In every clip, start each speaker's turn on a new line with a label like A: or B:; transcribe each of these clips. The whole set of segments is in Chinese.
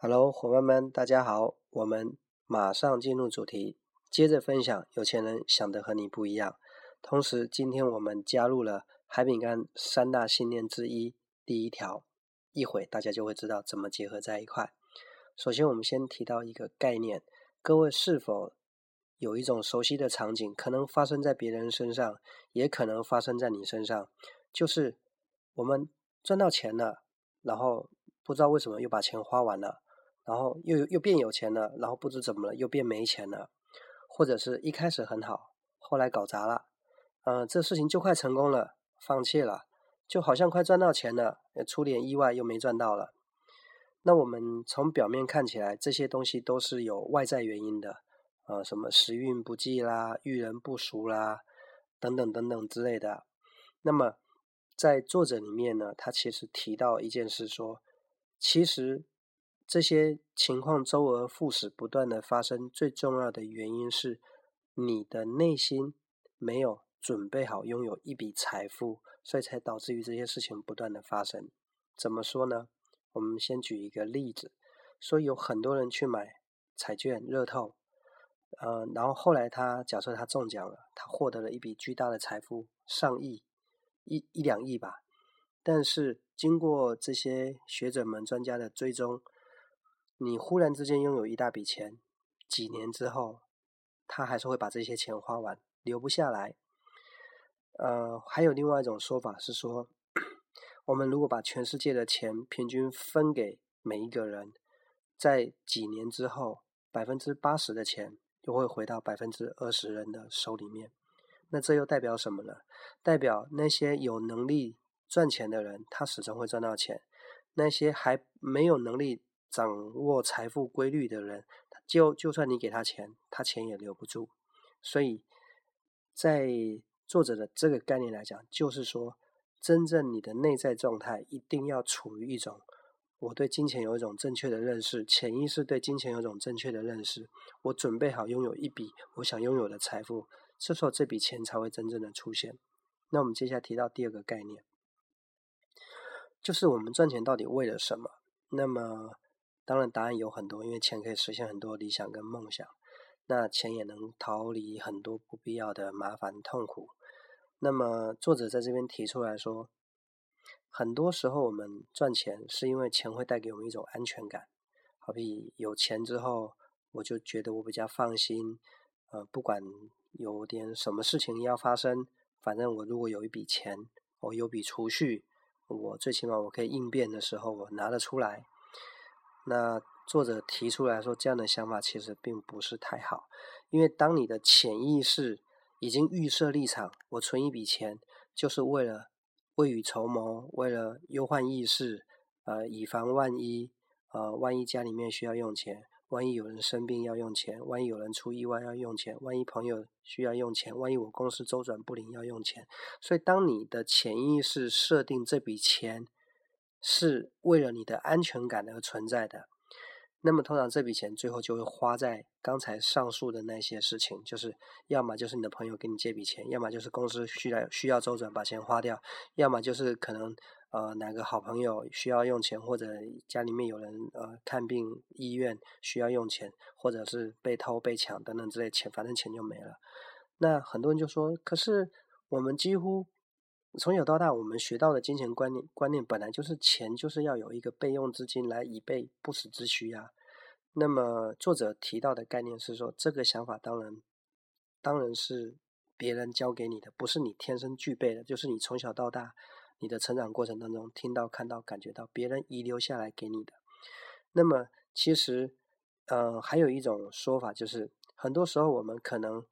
A: Hello，伙伴们，大家好！我们马上进入主题，接着分享有钱人想的和你不一样。同时，今天我们加入了海饼干三大信念之一，第一条，一会大家就会知道怎么结合在一块。首先，我们先提到一个概念，各位是否有一种熟悉的场景，可能发生在别人身上，也可能发生在你身上，就是我们赚到钱了，然后不知道为什么又把钱花完了。然后又又变有钱了，然后不知怎么了又变没钱了，或者是一开始很好，后来搞砸了，嗯，这事情就快成功了，放弃了，就好像快赚到钱了，出点意外又没赚到了。那我们从表面看起来，这些东西都是有外在原因的，呃，什么时运不济啦，遇人不淑啦，等等等等之类的。那么在作者里面呢，他其实提到一件事，说其实。这些情况周而复始，不断的发生，最重要的原因是你的内心没有准备好拥有一笔财富，所以才导致于这些事情不断的发生。怎么说呢？我们先举一个例子，说有很多人去买彩券、热透，呃，然后后来他假设他中奖了，他获得了一笔巨大的财富，上亿、一一两亿吧。但是经过这些学者们、专家的追踪，你忽然之间拥有一大笔钱，几年之后，他还是会把这些钱花完，留不下来。呃，还有另外一种说法是说，我们如果把全世界的钱平均分给每一个人，在几年之后，百分之八十的钱又会回到百分之二十人的手里面。那这又代表什么呢？代表那些有能力赚钱的人，他始终会赚到钱；那些还没有能力。掌握财富规律的人，就就算你给他钱，他钱也留不住。所以，在作者的这个概念来讲，就是说，真正你的内在状态一定要处于一种，我对金钱有一种正确的认识，潜意识对金钱有一种正确的认识，我准备好拥有一笔我想拥有的财富，这时候这笔钱才会真正的出现。那我们接下来提到第二个概念，就是我们赚钱到底为了什么？那么。当然，答案有很多，因为钱可以实现很多理想跟梦想，那钱也能逃离很多不必要的麻烦痛苦。那么，作者在这边提出来说，很多时候我们赚钱是因为钱会带给我们一种安全感，好比有钱之后，我就觉得我比较放心，呃，不管有点什么事情要发生，反正我如果有一笔钱，我有笔储蓄，我最起码我可以应变的时候，我拿得出来。那作者提出来说，这样的想法其实并不是太好，因为当你的潜意识已经预设立场，我存一笔钱就是为了未雨绸缪，为了忧患意识，呃，以防万一，呃，万一家里面需要用钱，万一有人生病要用钱，万一有人出意外要用钱，万一朋友需要用钱，万一我公司周转不灵要用钱，所以当你的潜意识设定这笔钱。是为了你的安全感而存在的，那么通常这笔钱最后就会花在刚才上述的那些事情，就是要么就是你的朋友给你借笔钱，要么就是公司需要需要周转把钱花掉，要么就是可能呃哪个好朋友需要用钱，或者家里面有人呃看病医院需要用钱，或者是被偷被抢等等之类钱，反正钱就没了。那很多人就说，可是我们几乎。从小到大，我们学到的金钱观念观念本来就是钱就是要有一个备用资金来以备不时之需啊。那么作者提到的概念是说，这个想法当然当然是别人教给你的，不是你天生具备的，就是你从小到大你的成长过程当中听到、看到、感觉到别人遗留下来给你的。那么其实，呃，还有一种说法就是，很多时候我们可能。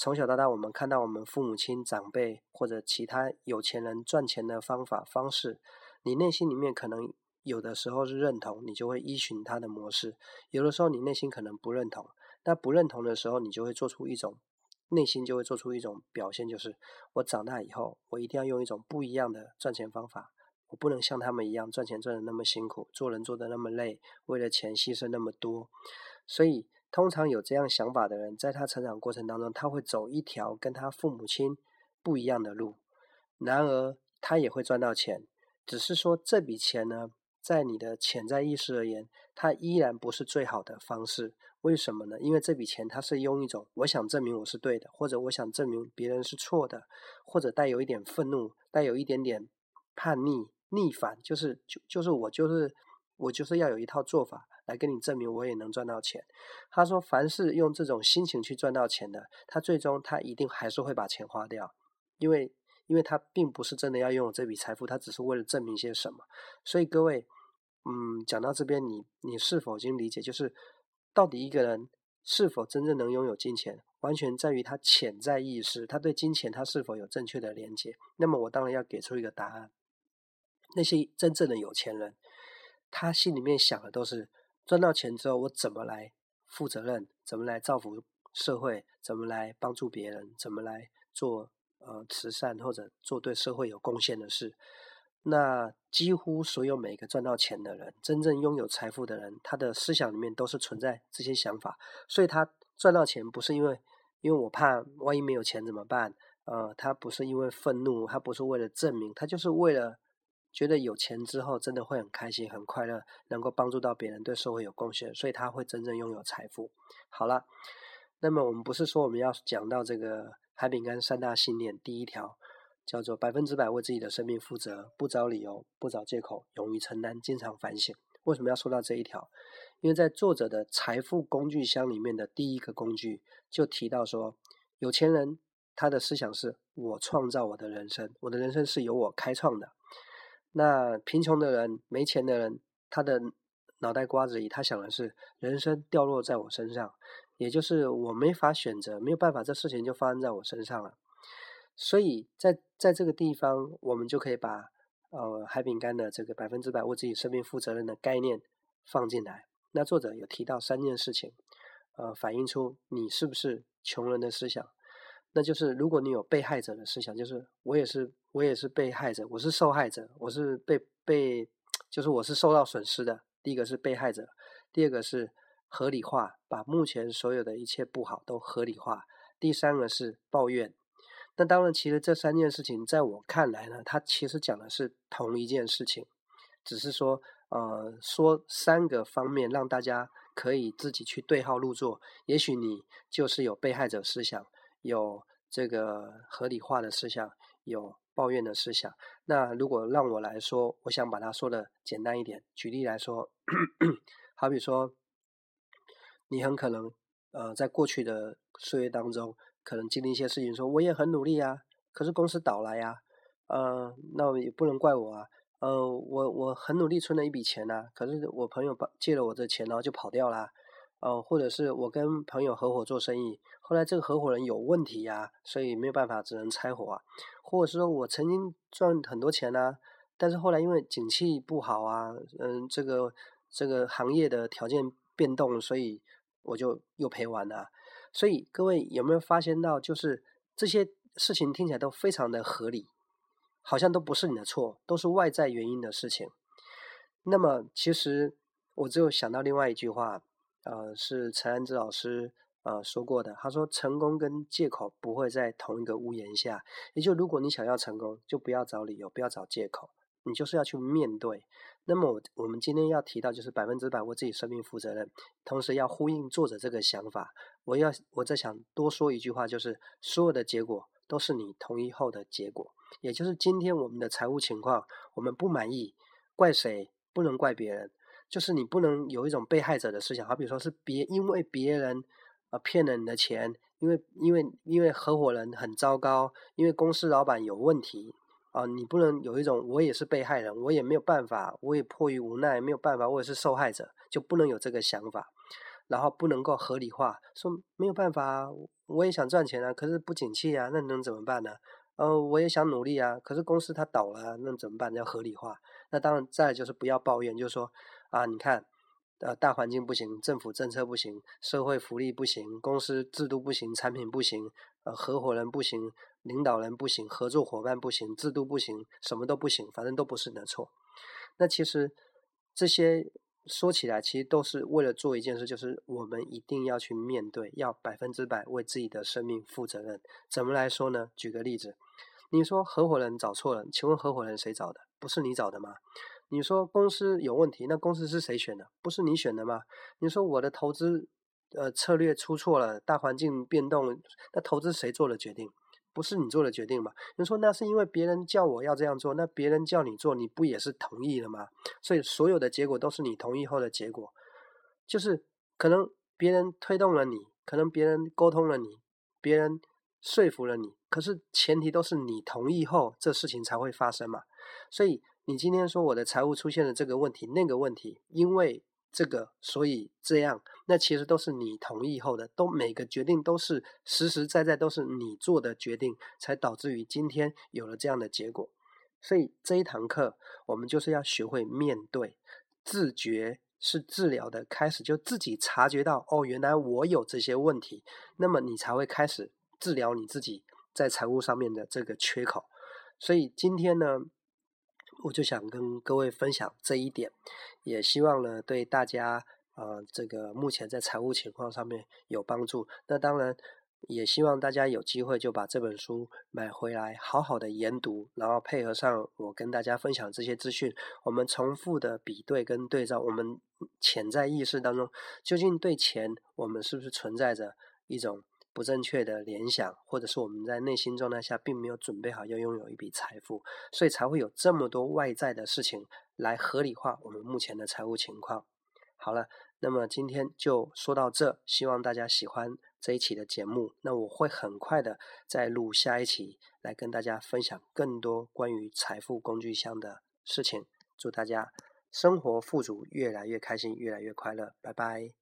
A: 从小到大，我们看到我们父母亲、长辈或者其他有钱人赚钱的方法方式，你内心里面可能有的时候是认同，你就会依循他的模式；有的时候你内心可能不认同。那不认同的时候，你就会做出一种内心就会做出一种表现，就是我长大以后，我一定要用一种不一样的赚钱方法，我不能像他们一样赚钱赚的那么辛苦，做人做的那么累，为了钱牺牲那么多，所以。通常有这样想法的人，在他成长过程当中，他会走一条跟他父母亲不一样的路。然而，他也会赚到钱，只是说这笔钱呢，在你的潜在意识而言，它依然不是最好的方式。为什么呢？因为这笔钱它是用一种我想证明我是对的，或者我想证明别人是错的，或者带有一点愤怒，带有一点点叛逆、逆反，就是就就是我就是我就是要有一套做法来跟你证明我也能赚到钱。他说，凡是用这种心情去赚到钱的，他最终他一定还是会把钱花掉，因为因为他并不是真的要拥有这笔财富，他只是为了证明些什么。所以各位，嗯，讲到这边，你你是否已经理解？就是。到底一个人是否真正能拥有金钱，完全在于他潜在意识，他对金钱他是否有正确的连接。那么我当然要给出一个答案：那些真正的有钱人，他心里面想的都是赚到钱之后我怎么来负责任，怎么来造福社会，怎么来帮助别人，怎么来做呃慈善或者做对社会有贡献的事。那几乎所有每一个赚到钱的人，真正拥有财富的人，他的思想里面都是存在这些想法。所以他赚到钱不是因为，因为我怕万一没有钱怎么办？呃，他不是因为愤怒，他不是为了证明，他就是为了觉得有钱之后真的会很开心、很快乐，能够帮助到别人，对社会有贡献，所以他会真正拥有财富。好了，那么我们不是说我们要讲到这个海饼干三大信念第一条。叫做百分之百为自己的生命负责，不找理由，不找借口，勇于承担，经常反省。为什么要说到这一条？因为在作者的财富工具箱里面的第一个工具就提到说，有钱人他的思想是我创造我的人生，我的人生是由我开创的。那贫穷的人、没钱的人，他的脑袋瓜子里他想的是人生掉落在我身上，也就是我没法选择，没有办法，这事情就发生在我身上了。所以在在这个地方，我们就可以把呃海饼干的这个百分之百为自己生命负责任的概念放进来。那作者有提到三件事情，呃，反映出你是不是穷人的思想。那就是如果你有被害者的思想，就是我也是我也是被害者，我是受害者，我是被被就是我是受到损失的。第一个是被害者，第二个是合理化，把目前所有的一切不好都合理化。第三个是抱怨。那当然，其实这三件事情在我看来呢，它其实讲的是同一件事情，只是说，呃，说三个方面让大家可以自己去对号入座。也许你就是有被害者思想，有这个合理化的思想，有抱怨的思想。那如果让我来说，我想把它说的简单一点。举例来说，好比说，你很可能，呃，在过去的岁月当中。可能经历一些事情，说我也很努力啊，可是公司倒了呀，呃，那也不能怪我啊，呃，我我很努力存了一笔钱呐，可是我朋友把借了我的钱，然后就跑掉了，呃，或者是我跟朋友合伙做生意，后来这个合伙人有问题呀，所以没有办法，只能拆伙啊，或者是说我曾经赚很多钱呐，但是后来因为景气不好啊，嗯，这个这个行业的条件变动，所以我就又赔完了。所以各位有没有发现到，就是这些事情听起来都非常的合理，好像都不是你的错，都是外在原因的事情。那么其实我只有想到另外一句话，呃，是陈安之老师呃说过的，他说成功跟借口不会在同一个屋檐下。也就如果你想要成功，就不要找理由，不要找借口，你就是要去面对。那么我我们今天要提到就是百分之百为自己生命负责任，同时要呼应作者这个想法。我要我在想多说一句话，就是所有的结果都是你同意后的结果，也就是今天我们的财务情况我们不满意，怪谁？不能怪别人，就是你不能有一种被害者的思想，好比说是别因为别人啊骗了你的钱，因为因为因为合伙人很糟糕，因为公司老板有问题。啊，你不能有一种我也是被害人，我也没有办法，我也迫于无奈没有办法，我也是受害者，就不能有这个想法，然后不能够合理化，说没有办法，我也想赚钱啊，可是不景气啊，那能怎么办呢？呃，我也想努力啊，可是公司它倒了，那怎么办？要合理化。那当然，再就是不要抱怨，就是说啊，你看。呃，大环境不行，政府政策不行，社会福利不行，公司制度不行，产品不行，呃，合伙人不行，领导人不行，合作伙伴不行，制度不行，什么都不行，反正都不是你的错。那其实这些说起来，其实都是为了做一件事，就是我们一定要去面对，要百分之百为自己的生命负责任。怎么来说呢？举个例子，你说合伙人找错了，请问合伙人谁找的？不是你找的吗？你说公司有问题，那公司是谁选的？不是你选的吗？你说我的投资呃策略出错了，大环境变动，那投资谁做的决定？不是你做的决定吗？你说那是因为别人叫我要这样做，那别人叫你做，你不也是同意了吗？所以所有的结果都是你同意后的结果，就是可能别人推动了你，可能别人沟通了你，别人说服了你，可是前提都是你同意后，这事情才会发生嘛。所以你今天说我的财务出现了这个问题、那个问题，因为。这个，所以这样，那其实都是你同意后的，都每个决定都是实实在在都是你做的决定，才导致于今天有了这样的结果。所以这一堂课，我们就是要学会面对，自觉是治疗的开始，就自己察觉到哦，原来我有这些问题，那么你才会开始治疗你自己在财务上面的这个缺口。所以今天呢。我就想跟各位分享这一点，也希望呢对大家呃这个目前在财务情况上面有帮助。那当然也希望大家有机会就把这本书买回来，好好的研读，然后配合上我跟大家分享这些资讯，我们重复的比对跟对照，我们潜在意识当中究竟对钱我们是不是存在着一种。不正确的联想，或者是我们在内心状态下并没有准备好要拥有一笔财富，所以才会有这么多外在的事情来合理化我们目前的财务情况。好了，那么今天就说到这，希望大家喜欢这一期的节目。那我会很快的再录下一期，来跟大家分享更多关于财富工具箱的事情。祝大家生活富足，越来越开心，越来越快乐。拜拜。